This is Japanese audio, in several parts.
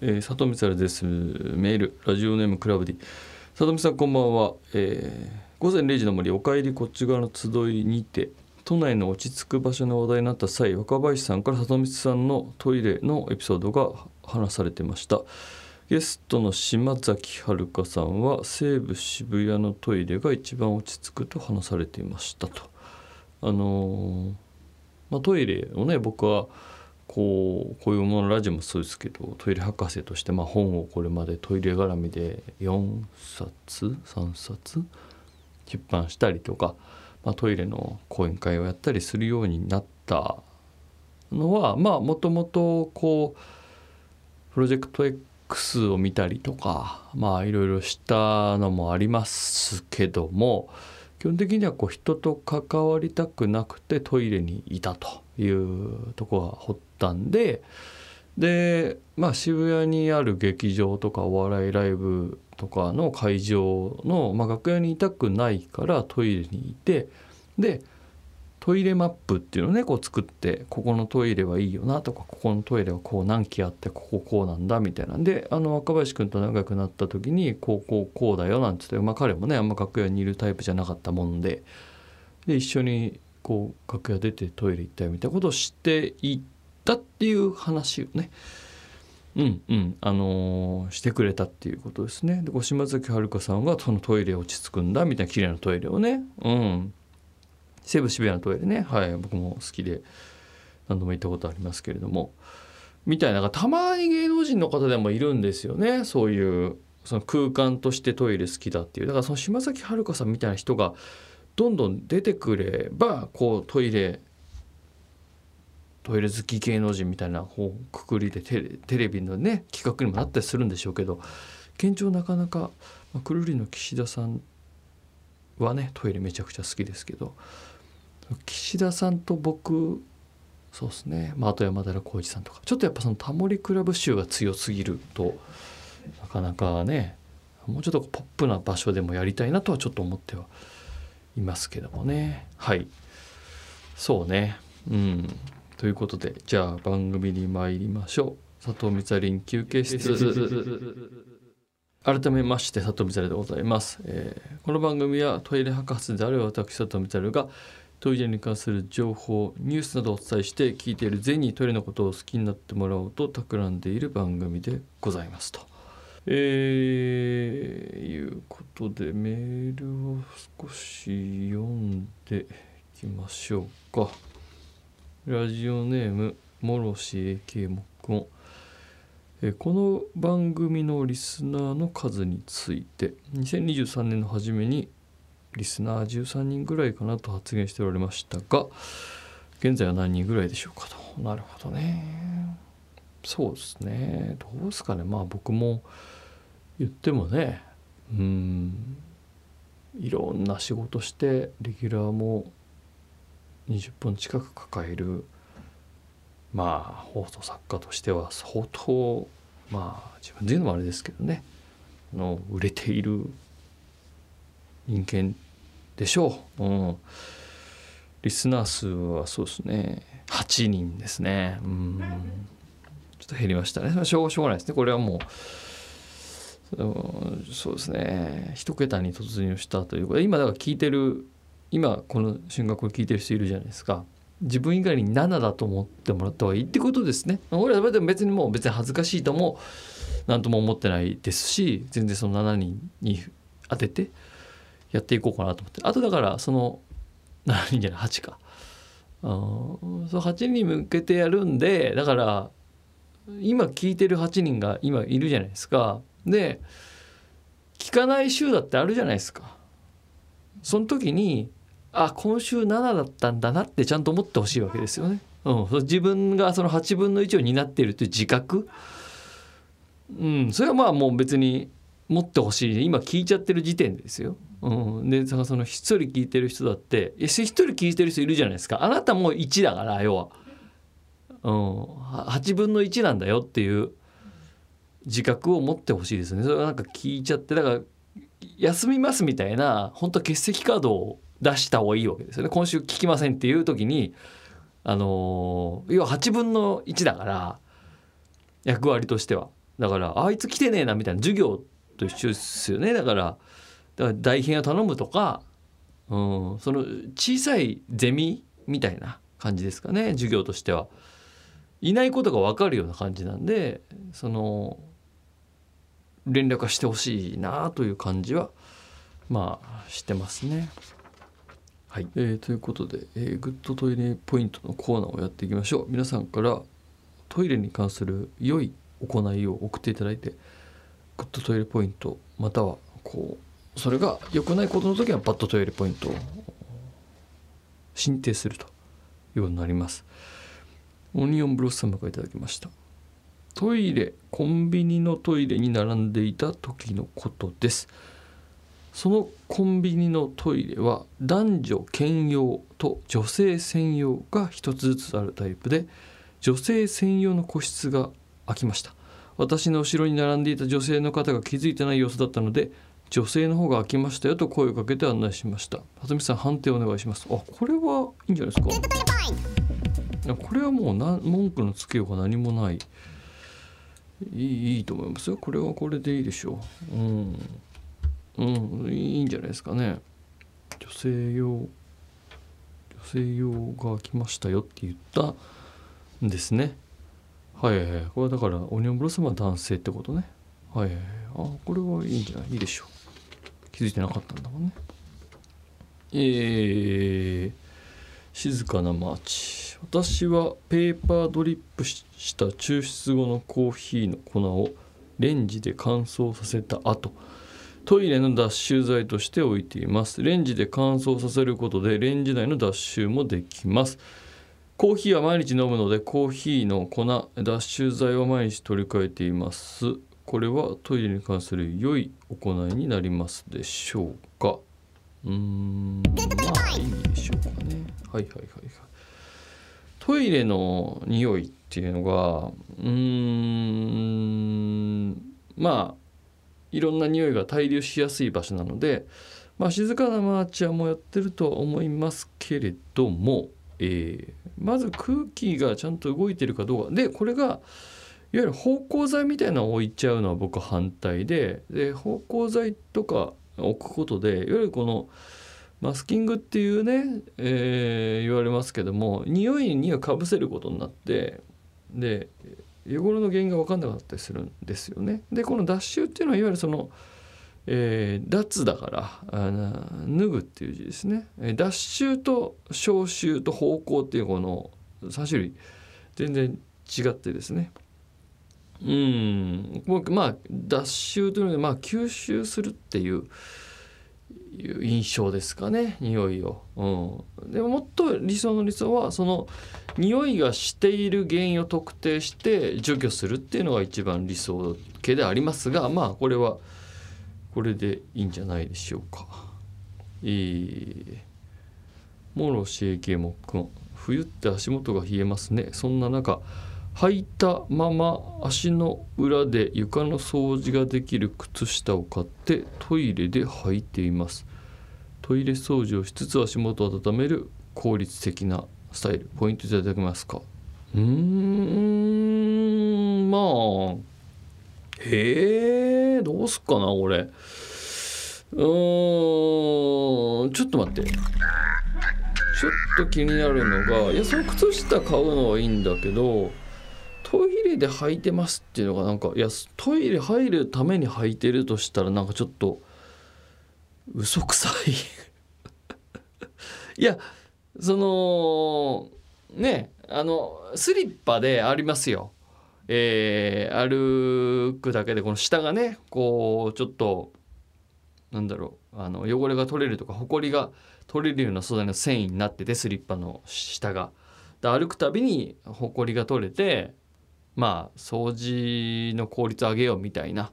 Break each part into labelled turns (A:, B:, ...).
A: えー、里見さです。メールラジオネームクラブディ。里見さんこんばんは、えー、午前0時の森お帰りこっち側の集いにて都内の落ち着く場所の話題になった際若林さんから里見さんのトイレのエピソードが話されてました。ゲストの島崎遥さんは西武渋谷のトイレが一番落ち着くと話されていましたと。あのー、まあ、トイレをね僕はこうこういうものラジオもそうですけどトイレ博士としてまあ本をこれまでトイレ絡みで4冊？3冊？出版したりとか、まあ、トイレの講演会をやったりするようになったのはまあもともとこうプロジェクト X を見たりとかまあいろいろしたのもありますけども基本的にはこう人と関わりたくなくてトイレにいたというとこが発端ででまあ渋谷にある劇場とかお笑いライブとかの会場の、まあ、楽屋にいたくないからトイレにいてでトイレマップっていうのをねこう作ってここのトイレはいいよなとかここのトイレはこう何機あってこここうなんだみたいなんであの若林君と仲良くなった時にこうこうこうだよなんつって、まあ、彼もねあんま楽屋にいるタイプじゃなかったもんでで一緒にこう楽屋出てトイレ行ったよみたいなことを知っていったっていう話をねうんうんあのー、してくれたっていうことですね。で島崎遥さんがそのトイレ落ち着くんだみたいな綺麗なトイレをねうん西武渋谷のトイレね、はい、僕も好きで何度も行ったことありますけれども。みたいなたまに芸能人の方でもいるんですよね。そういうその空間としてトイレ好きだっていう。だからその島崎遥さんみたいな人がどんどん出てくればこうトイレトイレ好き芸能人みたいなこうくくりでテレテレビのね企画にもなったりするんでしょうけど現状なかなか、まあ、くるりの岸田さんはねトイレめちゃくちゃ好きですけど。岸田さんと僕そうですね、まあ、あと山寺宏一さんとか。ちょっとやっぱそのタモリクラブ集が強すぎるとなかなかねもうちょっとポップな場所でもやりたいなとはちょっと思ってはいますけどもね。はい。そうね。うん。ということでじゃあ番組に参りましょう。佐藤光林休憩室。改めまして佐藤光でございます、えー、この番組はトイレ博士である私佐藤光がトイレに関する情報ニュースなどをお伝えして聞いている全にトイレのことを好きになってもらおうと企んでいる番組でございますと。えー、いうことでメールを少し読んでいきましょうか。ラジオネームもろし AK もくん。えこの番組のリスナーの数について2023年の初めにリスナー13人ぐらいかなと発言しておられましたが現在は何人ぐらいでしょうかと。なるほどね。そうですね。どうですかね。まあ僕も言ってもねうんいろんな仕事してレギュラーも20本近く抱えるまあ放送作家としては相当まあ自分で言うのもあれですけどねの売れている人間でしょう。うん。リスナー数はそうですね。8人ですね。うん。ちょっと減りましたね。しょうしょうがないですね。これはもう、そうですね。一桁に突入したということで、今だから聞いてる、今この瞬間これ聞いてる人いるじゃないですか。自分以外に7だと思ってもらった方がいいってことですね。俺は別にもう別に恥ずかしいとも何とも思ってないですし全然その7人に当ててやっていこうかなと思って。あとだからその 7人じゃない8か。あその8人に向けてやるんでだから今聞いてる8人が今いるじゃないですか。で聞かない週だってあるじゃないですか。その時にあ今週7だったんだなってちゃんと思ってほしいわけですよね。うん、自分がその8分の1を担っているという自覚、うん、それはまあもう別に持ってほしい。今聞いちゃってる時点ですよ。うん、でその一人聞いてる人だって一人聞いてる人いるじゃないですか。あなたも1だから要は、うん、8分の1なんだよっていう自覚を持ってほしいですね。それはなんか聞いちゃってだから休みますみたいな本当欠席カードを出した方がいいわけですよね。今週聞きませんっていう時にあの要は8分の1だから役割としては。だからあいつ来てねえなみたいな。授業と一緒ですよね。だからだから代品を頼むとか、うん、その小さいゼミみたいな感じですかね授業としては。いないことが分かるような感じなんでその連絡はしてほしいなという感じはまあしてますね。はい、えー、ということで、えー、グッドトイレポイントのコーナーをやっていきましょう皆さんからトイレに関する良い行いを送っていただいてグッドトイレポイントまたはこうそれが良くないことの時はバッドトイレポイントを申請するというようになります。オニオンブロッサムがいただきました。トイレコンビニのトイレに並んでいた時のことです。そのコンビニのトイレは男女兼用と女性専用が一つずつあるタイプで女性専用の個室が空きました。私の後ろに並んでいた女性の方が気づいてない様子だったので女性の方が空きましたよと声をかけて案内しました。はずさん判定お願いします。あこれはいいんじゃないですか？これはもうな文句のつけようが何もない。いいいいと思いますよ。これはこれでいいでしょう。うん。うん。いいんじゃないですかね。女性用女性用が来ましたよって言ったんですね。はいはい。これはだからオニオンブロッサムは男性ってことねはい。あこれはいいんじゃない？いいでしょう。気づいてなかったんだもんね。えー、静かなマーチ私はペーパードリップした抽出後のコーヒーの粉をレンジで乾燥させた後。トイレの脱臭剤として置いています。レンジで乾燥させることでレンジ内の脱臭もできます。コーヒーは毎日飲むのでコーヒーの粉脱臭剤は毎日取り替えています。これはトイレに関する良い行いになりますでしょうか？うーんまあいいでしょうかね。はいはいはいはい。トイレの匂いっていうのがうーんまあいろんな匂いが滞留しやすい場所なので、まあ、静かなマーチャーもやってるとは思いますけれども、えー、まず空気がちゃんと動いてるかどうか。でこれがいわゆる芳香剤みたいなのを置いちゃうのは僕反対でで芳香剤とか置くことでいわゆるこのマスキングっていうね、えー、言われますけども匂いにはかぶせることになってで汚れの原因が分かんなかったりするんですよね。でこの脱臭っていうのはいわゆるその、えー、脱だからあ脱ぐっていう字ですね。脱臭と消臭と方向っていうこの3種類全然違ってですね。うん。まあ脱臭というのでまあ吸収するっていう印象ですかね匂いを、うん、でももっと理想の理想はその匂いがしている原因を特定して除去するっていうのが一番理想形でありますがまあこれはこれでいいんじゃないでしょうか。えー、モロシエケモくん。冬って足元が冷えますね。そんな中履いたまま足の裏で床の掃除ができる靴下を買ってトイレで履いています。トイレ掃除をしつつ足元を温める効率的なスタイル。ポイントいただけますか？うーんまあへえどうすっかな俺うーんちょっと待って。ちょっと気になるのがいやその靴下買うのはいいんだけどレで履いてますっていうのがなんかいやトイレ入るために履いてるとしたらなんかちょっと嘘くさい いやそのねあのスリッパでありますよ。えー、歩くだけでこの下がねこうちょっとなんだろうあの汚れが取れるとかほこりが取れるような素材の繊維になっててスリッパの下が。で歩くたびにほこりが取れてまあ掃除の効率上げようみたいな。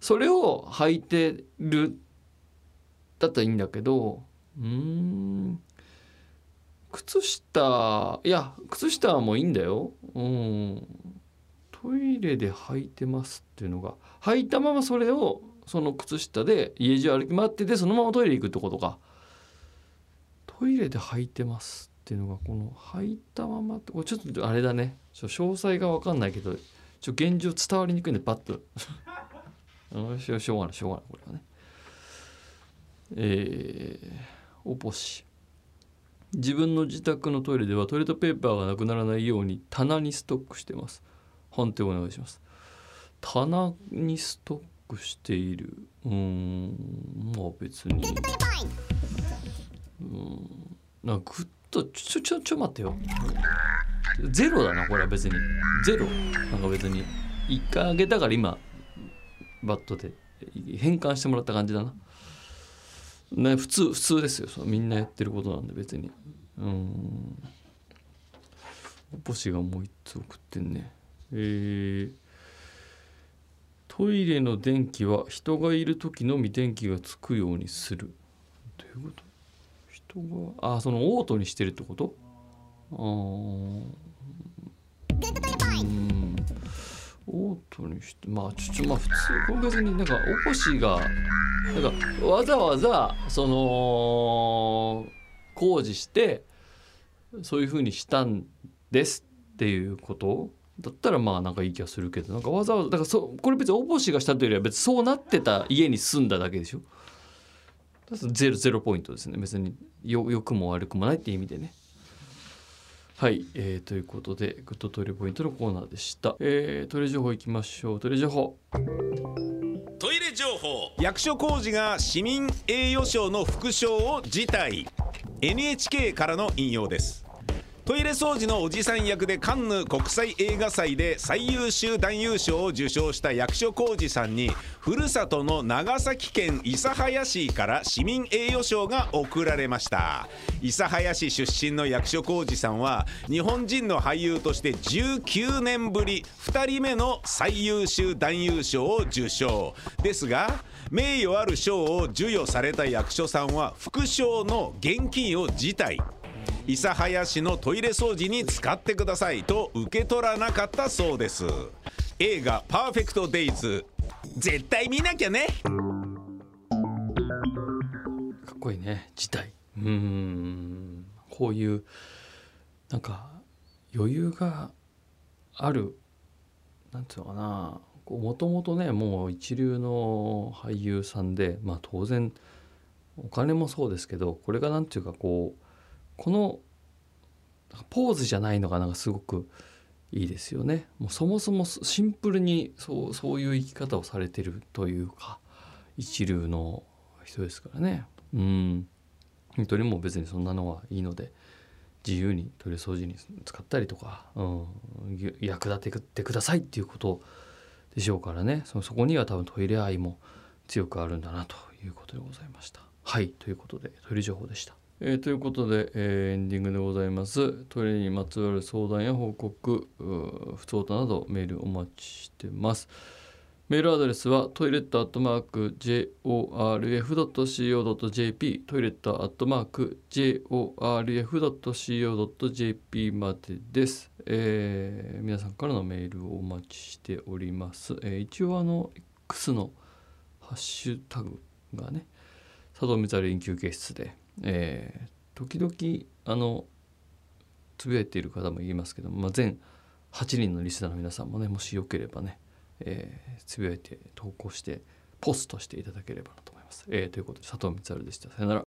A: それを履いてるだったらいいんだけどうん。靴下いや靴下はもういいんだよ。うん。トイレで履いてますっていうのが。履いたままそれをその靴下で家中歩き回っててそのままトイレ行くってことか。トイレで履いてますっていうのがこの履いたままってこれちょっとあれだね。詳細が分かんないけどちょ現状伝わりにくいんでパッと。よしよししょうがないしょうがないこれはね。えー、おぽし。自分の自宅のトイレではトイレットペーパーがなくならないように棚にストックしてます。判定お願いします。棚にストックしている。うーんまあ別に。うんなんかぐっとちょちょちょ待ってよ。ゼロだなこれは別に。ゼロ。なんか別に。一回あげたから今バットで。変換してもらった感じだな。ね普通普通ですよ。そみんなやってることなんで別に。うん。おぽしがもう一つ送ってんね。えー。トイレの電気は人がいる時のみ電気がつくようにする。どういうこと？人が。あそのオートにしてるってこと？あー。うん。オートにしてまあちょちょまあ普通これ別になんかおこしがなんかわざわざその工事してそういうふうにしたんですっていうこと？だったらまあなんかいい気がするけどなんかわざわざだからそこれ別におぼしがしたというよりは別にそうなってた家に住んだだけでしょ？ゼロゼロポイントですね。別によ良くも悪くもないっていう意味でね。はい、えー、ということでグッドトイレポイントのコーナーでした、えー、トイレ情報いきましょう。トイレ情報。
B: トイレ情報。役所工事が市民栄誉賞の副賞を辞退。NHK からの引用です。トイレ掃除のおじさん役でカンヌ国際映画祭で最優秀男優賞を受賞した役所広司さんにふるさとの長崎県諫早市から市民栄誉賞が贈られました。諫早市出身の役所広司さんは日本人の俳優として19年ぶり2人目の最優秀男優賞を受賞。ですが名誉ある賞を授与された役所さんは副賞の現金を辞退。諫早市のトイレ掃除に使ってくださいと受け取らなかったそうです。映画「パーフェクト・デイズ」絶対見なきゃね。
A: かっこいいね。自体うん。こういうなんか余裕があるなんていうのかな。もともとねもう一流の俳優さんでまあ当然お金もそうですけどこれがなんていうかこうこのポーズじゃないのがなんかすごくいいですよね。もうそもそもシンプルにそうそういう生き方をされてるというか一流の人ですからね。うん本当にもう別にそんなのはいいので自由にトイレ掃除に使ったりとか、うん、役立ててくださいっていうことでしょうからねそそこには多分トイレ愛も強くあるんだなということでございました。はいということでトイレ情報でした。えー、ということで、えー、エンディングでございます。トイレにまつわる相談や報告、不通などメールお待ちしてます。メールアドレスはトイレットアットマーク JORF.CO.JP トイレットアットマーク JORF.CO.JP までです、えー。皆さんからのメールをお待ちしております。えー、一応あの X のハッシュタグがね佐藤満春研究室でえー、時々あのつぶやいている方も言いますけども、まあ、全8人のリスナーの皆さんもねもしよければね、えー、つぶやいて投稿してポストしていただければなと思います。えー、ということで佐藤光晴でした。さよなら。